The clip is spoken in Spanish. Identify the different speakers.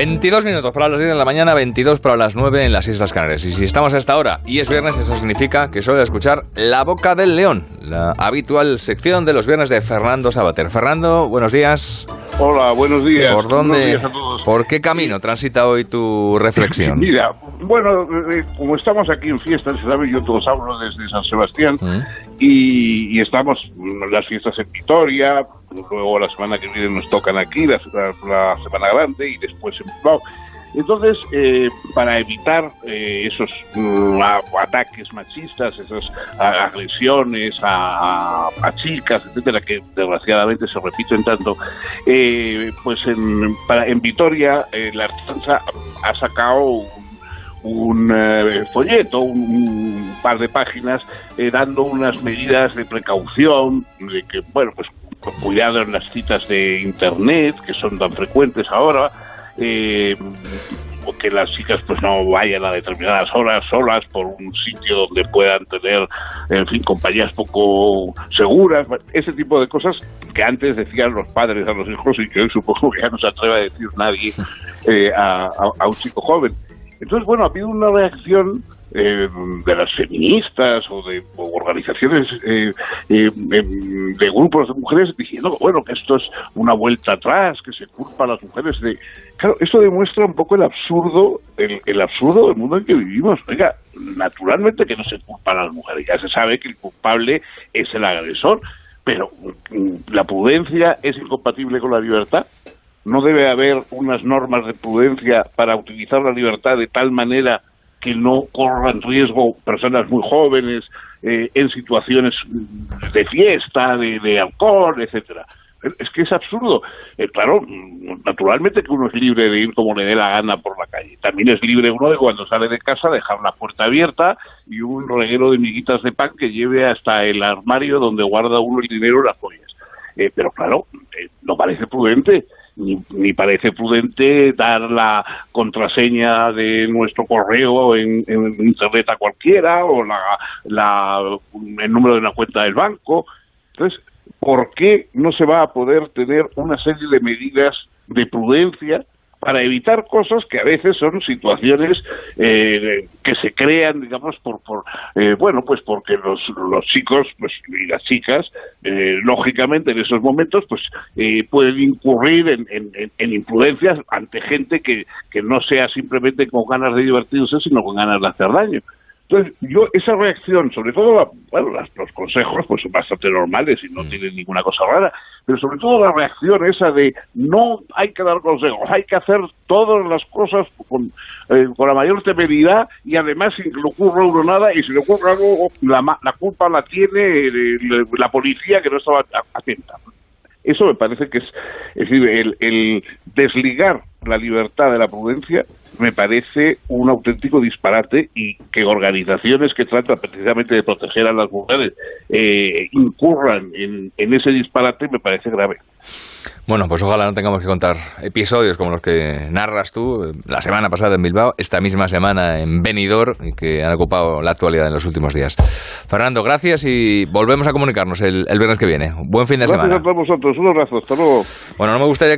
Speaker 1: 22 minutos para las 10 de la mañana, 22 para las 9 en las Islas Canarias. Y si estamos a esta hora y es viernes, eso significa que suele escuchar La Boca del León, la habitual sección de los viernes de Fernando Sabater. Fernando, buenos días.
Speaker 2: Hola, buenos días.
Speaker 1: ¿Por dónde, por qué camino transita hoy tu reflexión?
Speaker 2: Mira, bueno, eh, como estamos aquí en fiestas, ¿sabes? Yo todos hablo desde San Sebastián
Speaker 1: ¿Mm?
Speaker 2: y, y estamos en las fiestas en Vitoria, luego la semana que viene nos tocan aquí, la, la- Semana Grande y después. Entonces, eh, para evitar eh, esos a- ataques machistas, esas agresiones a, a- chicas, etcétera, que desgraciadamente se repiten tanto, eh, pues en, para, en Vitoria eh, la Artanza ha sacado un, un, eh, folleto, un, par de páginas, dando unas medidas de precaución, de que, bueno, pues cuidado en las citas de Internet, que son tan frecuentes ahora, eh, que las chicas pues no vayan a determinadas horas solas por un sitio donde puedan tener, en fin, compañías poco seguras, ese tipo de cosas que antes decían los padres a los hijos y que hoy supongo que ya no se atreve a decir nadie eh, a, a- a un chico joven. Entonces, bueno, ha habido una reacción eh, de las feministas o de o organizaciones eh, eh, em, de grupos de mujeres diciendo, bueno, que esto es una vuelta atrás, que se culpa a las mujeres de... Claro, esto demuestra un poco el absurdo, el, el absurdo del mundo en que vivimos. Oiga, naturalmente que no se culpa a las mujeres, ya se sabe que el culpable es el agresor, pero mm, la prudencia es incompatible con la libertad no debe haber unas normas de prudencia para utilizar la libertad de tal manera que no corran riesgo personas muy jóvenes eh, en situaciones de fiesta, de, alcohol, etcétera. Es que es absurdo. Eh, claro, naturalmente que uno es libre de ir como le dé la gana por la calle. También es libre uno de cuando sale de casa dejar la puerta abierta y un reguero de miguitas de pan que lleve hasta el armario donde guarda uno el dinero y las joyas. Eh, pero claro, eh, no parece prudente, ni, ni parece prudente dar la contraseña de nuestro correo en, en internet a cualquiera o la, la- el número de una cuenta del banco. Entonces, ¿por qué no se va a poder tener una serie de medidas de prudencia para evitar cosas que a veces son situaciones eh, que se crean, digamos, por, por eh, bueno, pues porque los, los chicos pues, y las chicas, eh, lógicamente en esos momentos, pues eh, pueden incurrir en, en, en- en imprudencias ante gente que, que no sea simplemente con ganas de divertirse, sino con ganas de hacer daño. Entonces, yo, esa reacción, sobre todo, la- bueno, las- los consejos, pues son bastante normales y no tienen ninguna cosa rara, pero sobre todo la reacción esa de no hay que dar consejos, hay que hacer todas las cosas con, eh, con la mayor temeridad y además sin que le ocurra uno nada y si le ocurre algo, la, la culpa la tiene eh, la policía que no estaba atenta. Eso me parece que es, es decir, el, el desligar la libertad de la prudencia me parece un auténtico disparate y que organizaciones que tratan precisamente de proteger a las mujeres eh, incurran en, en ese disparate me parece grave.
Speaker 1: Bueno, pues ojalá no tengamos que contar episodios como los que narras tú eh, la semana pasada en Bilbao, esta misma semana en Benidorm y que han ocupado la actualidad en los últimos días. Fernando, gracias y volvemos a comunicarnos el, el viernes que viene. Buen fin de
Speaker 2: Gracias
Speaker 1: semana.
Speaker 2: a todos vosotros. Un abrazo. Hasta luego.
Speaker 1: Bueno, no me gustaría